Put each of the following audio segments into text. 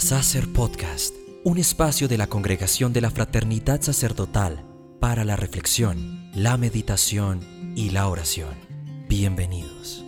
Sacer Podcast, un espacio de la Congregación de la Fraternidad Sacerdotal para la reflexión, la meditación y la oración. Bienvenidos.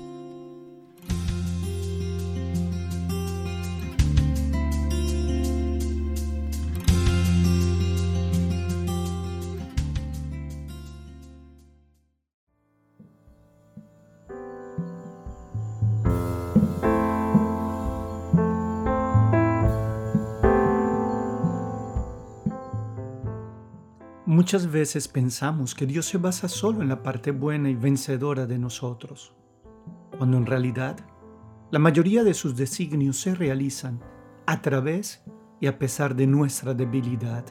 Muchas veces pensamos que Dios se basa solo en la parte buena y vencedora de nosotros, cuando en realidad la mayoría de sus designios se realizan a través y a pesar de nuestra debilidad.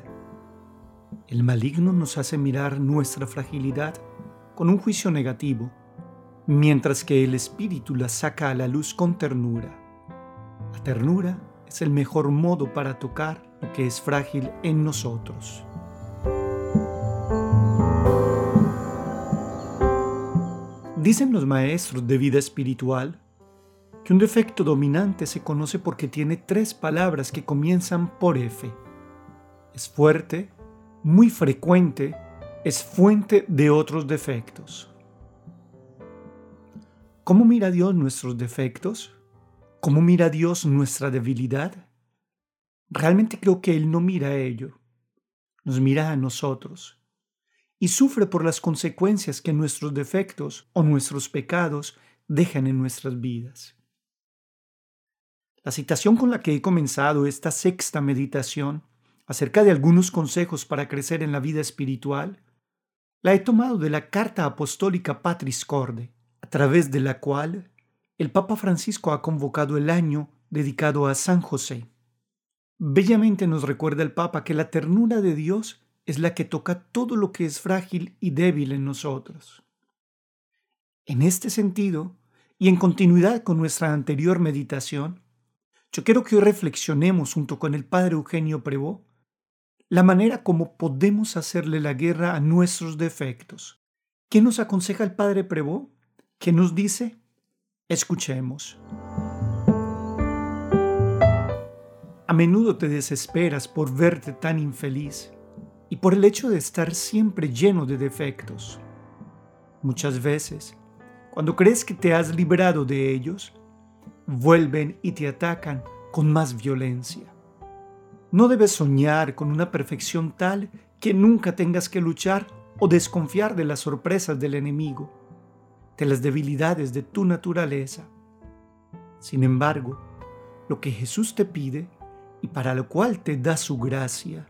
El maligno nos hace mirar nuestra fragilidad con un juicio negativo, mientras que el Espíritu la saca a la luz con ternura. La ternura es el mejor modo para tocar lo que es frágil en nosotros. Dicen los maestros de vida espiritual que un defecto dominante se conoce porque tiene tres palabras que comienzan por F. Es fuerte, muy frecuente, es fuente de otros defectos. ¿Cómo mira Dios nuestros defectos? ¿Cómo mira Dios nuestra debilidad? Realmente creo que Él no mira a ello, nos mira a nosotros y sufre por las consecuencias que nuestros defectos o nuestros pecados dejan en nuestras vidas. La citación con la que he comenzado esta sexta meditación acerca de algunos consejos para crecer en la vida espiritual, la he tomado de la carta apostólica Patris Corde, a través de la cual el Papa Francisco ha convocado el año dedicado a San José. Bellamente nos recuerda el Papa que la ternura de Dios es la que toca todo lo que es frágil y débil en nosotros. En este sentido, y en continuidad con nuestra anterior meditación, yo quiero que hoy reflexionemos junto con el Padre Eugenio Prevó la manera como podemos hacerle la guerra a nuestros defectos. ¿Qué nos aconseja el Padre Prevó? ¿Qué nos dice? Escuchemos. A menudo te desesperas por verte tan infeliz y por el hecho de estar siempre lleno de defectos. Muchas veces, cuando crees que te has librado de ellos, vuelven y te atacan con más violencia. No debes soñar con una perfección tal que nunca tengas que luchar o desconfiar de las sorpresas del enemigo, de las debilidades de tu naturaleza. Sin embargo, lo que Jesús te pide y para lo cual te da su gracia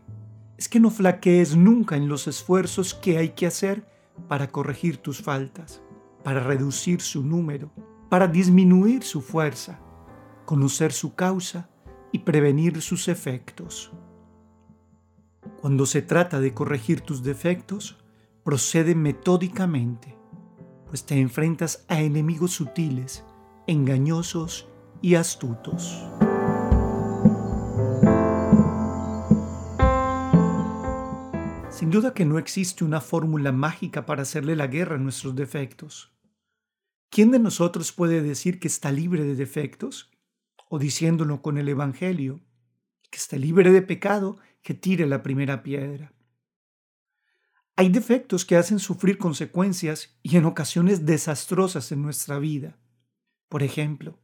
es que no flaquees nunca en los esfuerzos que hay que hacer para corregir tus faltas, para reducir su número, para disminuir su fuerza, conocer su causa y prevenir sus efectos. Cuando se trata de corregir tus defectos, procede metódicamente, pues te enfrentas a enemigos sutiles, engañosos y astutos. Sin duda que no existe una fórmula mágica para hacerle la guerra a nuestros defectos. ¿Quién de nosotros puede decir que está libre de defectos? O diciéndolo con el Evangelio, que está libre de pecado, que tire la primera piedra. Hay defectos que hacen sufrir consecuencias y en ocasiones desastrosas en nuestra vida. Por ejemplo,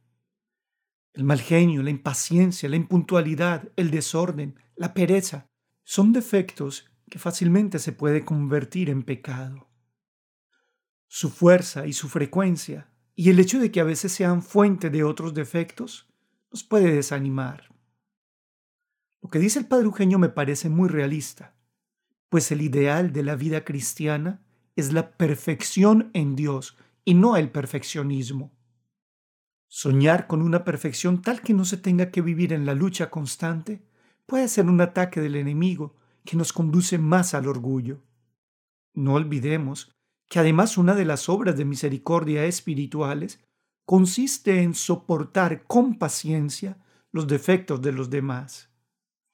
el mal genio, la impaciencia, la impuntualidad, el desorden, la pereza, son defectos que fácilmente se puede convertir en pecado. Su fuerza y su frecuencia, y el hecho de que a veces sean fuente de otros defectos, nos puede desanimar. Lo que dice el Padre Eugenio me parece muy realista, pues el ideal de la vida cristiana es la perfección en Dios y no el perfeccionismo. Soñar con una perfección tal que no se tenga que vivir en la lucha constante puede ser un ataque del enemigo que nos conduce más al orgullo. No olvidemos que además una de las obras de misericordia espirituales consiste en soportar con paciencia los defectos de los demás.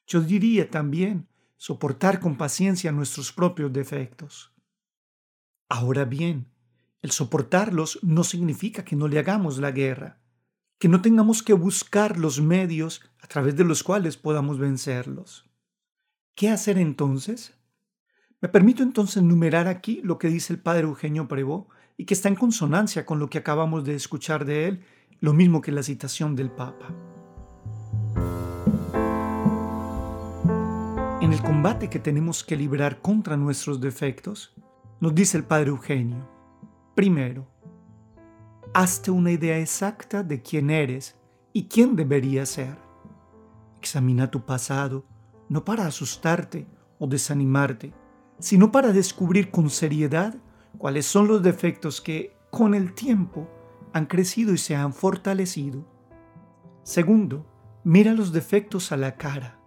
Yo diría también soportar con paciencia nuestros propios defectos. Ahora bien, el soportarlos no significa que no le hagamos la guerra, que no tengamos que buscar los medios a través de los cuales podamos vencerlos. ¿Qué hacer entonces? Me permito entonces numerar aquí lo que dice el padre Eugenio Prevó y que está en consonancia con lo que acabamos de escuchar de él, lo mismo que la citación del Papa. En el combate que tenemos que librar contra nuestros defectos, nos dice el padre Eugenio, primero, hazte una idea exacta de quién eres y quién deberías ser. Examina tu pasado, no para asustarte o desanimarte, sino para descubrir con seriedad cuáles son los defectos que, con el tiempo, han crecido y se han fortalecido. Segundo, mira los defectos a la cara.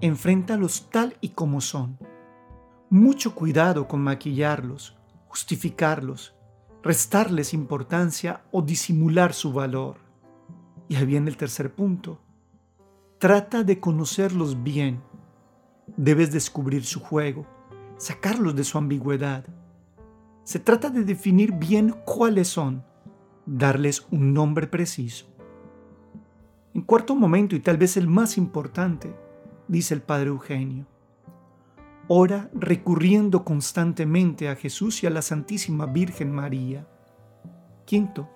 Enfréntalos tal y como son. Mucho cuidado con maquillarlos, justificarlos, restarles importancia o disimular su valor. Y ahí viene el tercer punto. Trata de conocerlos bien. Debes descubrir su juego sacarlos de su ambigüedad. Se trata de definir bien cuáles son, darles un nombre preciso. En cuarto momento, y tal vez el más importante, dice el Padre Eugenio, ora recurriendo constantemente a Jesús y a la Santísima Virgen María. Quinto,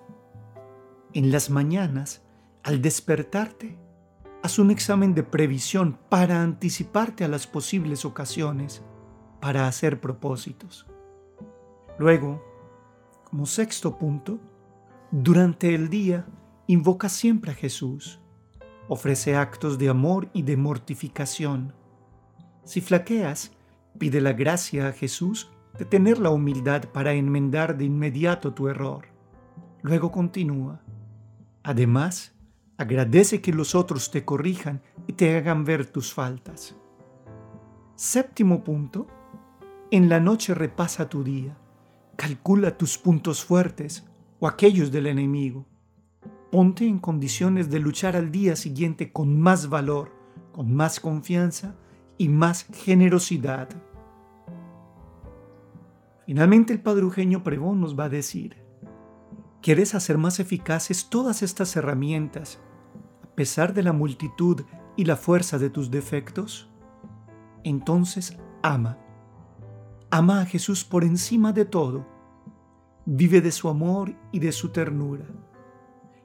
en las mañanas, al despertarte, haz un examen de previsión para anticiparte a las posibles ocasiones para hacer propósitos. Luego, como sexto punto, durante el día invoca siempre a Jesús. Ofrece actos de amor y de mortificación. Si flaqueas, pide la gracia a Jesús de tener la humildad para enmendar de inmediato tu error. Luego continúa. Además, agradece que los otros te corrijan y te hagan ver tus faltas. Séptimo punto, en la noche repasa tu día, calcula tus puntos fuertes o aquellos del enemigo. Ponte en condiciones de luchar al día siguiente con más valor, con más confianza y más generosidad. Finalmente el Padre Eugenio Pregón nos va a decir, ¿quieres hacer más eficaces todas estas herramientas a pesar de la multitud y la fuerza de tus defectos? Entonces ama Ama a Jesús por encima de todo. Vive de su amor y de su ternura.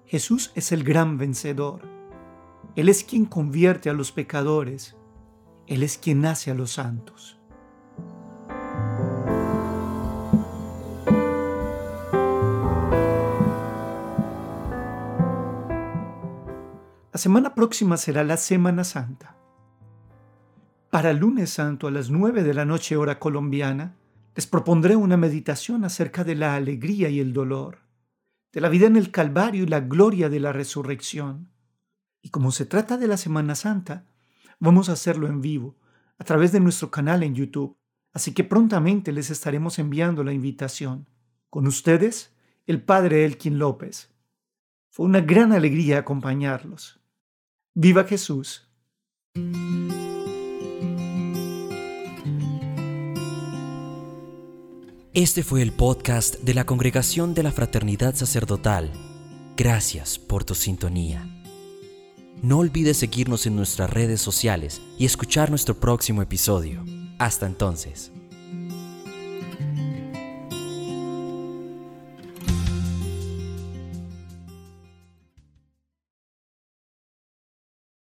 Jesús es el gran vencedor. Él es quien convierte a los pecadores. Él es quien hace a los santos. Semana próxima será la Semana Santa. Para el lunes santo a las nueve de la noche hora colombiana, les propondré una meditación acerca de la alegría y el dolor, de la vida en el Calvario y la gloria de la resurrección. Y como se trata de la Semana Santa, vamos a hacerlo en vivo, a través de nuestro canal en YouTube, así que prontamente les estaremos enviando la invitación. Con ustedes, el Padre Elkin López. Fue una gran alegría acompañarlos. ¡Viva Jesús! Este fue el podcast de la Congregación de la Fraternidad Sacerdotal. Gracias por tu sintonía. No olvides seguirnos en nuestras redes sociales y escuchar nuestro próximo episodio. Hasta entonces.